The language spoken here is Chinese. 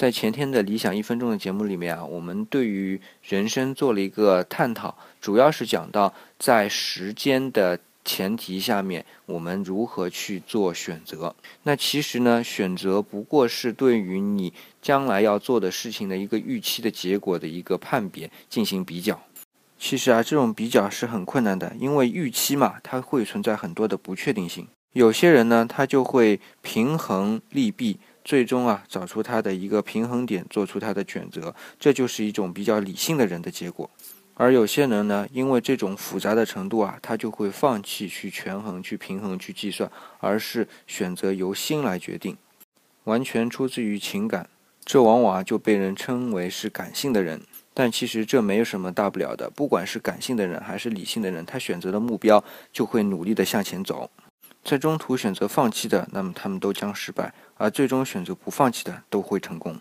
在前天的理想一分钟的节目里面啊，我们对于人生做了一个探讨，主要是讲到在时间的前提下面，我们如何去做选择。那其实呢，选择不过是对于你将来要做的事情的一个预期的结果的一个判别进行比较。其实啊，这种比较是很困难的，因为预期嘛，它会存在很多的不确定性。有些人呢，他就会平衡利弊。最终啊，找出他的一个平衡点，做出他的选择，这就是一种比较理性的人的结果。而有些人呢，因为这种复杂的程度啊，他就会放弃去权衡、去平衡、去计算，而是选择由心来决定，完全出自于情感。这往往啊就被人称为是感性的人。但其实这没有什么大不了的，不管是感性的人还是理性的人，他选择的目标就会努力的向前走。在中途选择放弃的，那么他们都将失败；而最终选择不放弃的，都会成功。